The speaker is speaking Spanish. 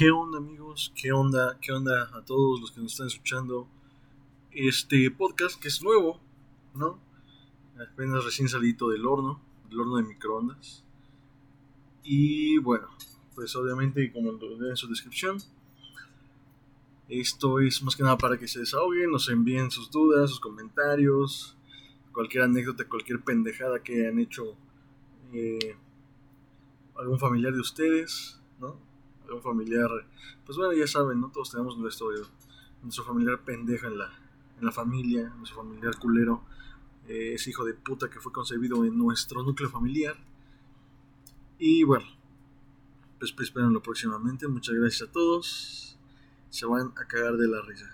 ¿Qué onda amigos? ¿Qué onda? ¿Qué onda a todos los que nos están escuchando? Este podcast que es nuevo, ¿no? Apenas recién salido del horno, del horno de microondas. Y bueno, pues obviamente como lo ven en su descripción, esto es más que nada para que se desahoguen, nos envíen sus dudas, sus comentarios, cualquier anécdota, cualquier pendejada que hayan hecho eh, algún familiar de ustedes, ¿no? Algún familiar, pues bueno, ya saben, ¿no? Todos tenemos nuestro, nuestro familiar pendeja en la, en la familia, nuestro familiar culero, eh, ese hijo de puta que fue concebido en nuestro núcleo familiar. Y bueno, pues, pues próximamente. Muchas gracias a todos. Se van a cagar de la risa.